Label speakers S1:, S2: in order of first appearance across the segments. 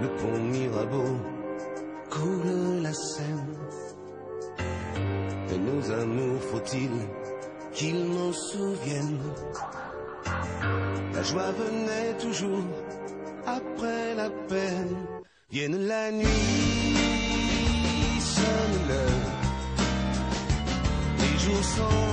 S1: le pont Mirabeau coule la Seine. Et nos amours, faut-il qu'ils m'en souviennent? La joie venait toujours après la peine. Vienne la nuit, sonne l'heure. Les jours sont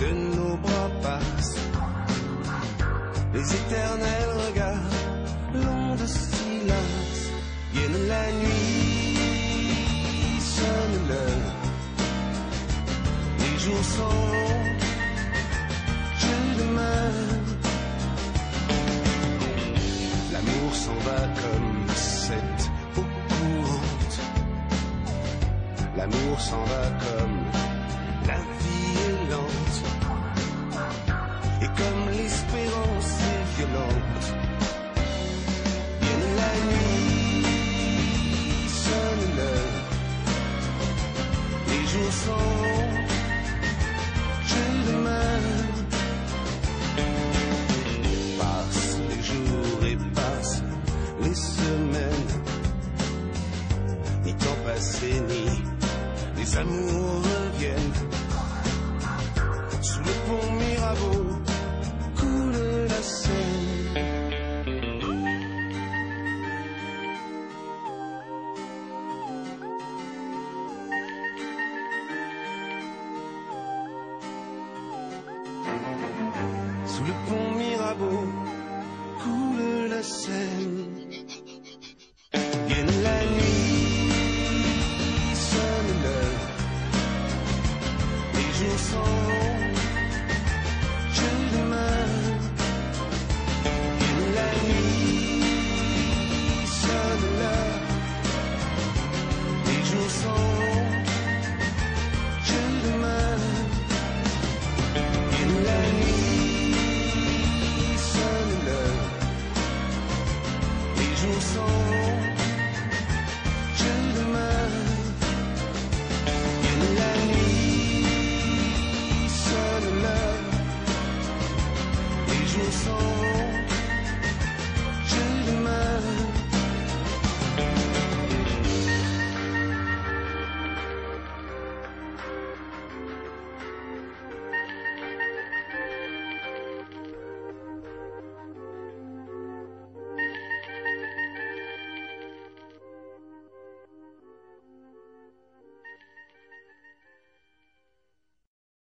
S1: de nos bras passent les éternels regards longs de silence. Vienne la nuit, sonne l'heure. Les jours sont longs, je demeure. L'amour s'en va comme cette eau courante. L'amour s'en va comme la vie est lente. Et comme l'espérance est violente. Vienne la nuit, sonne l'heure. Les jours sont je demeure. Passent les jours et passent les semaines. Les amours reviennent. Sous le pont Mirabeau coule la Seine. Sous le pont Mirabeau coule la Seine. 接受。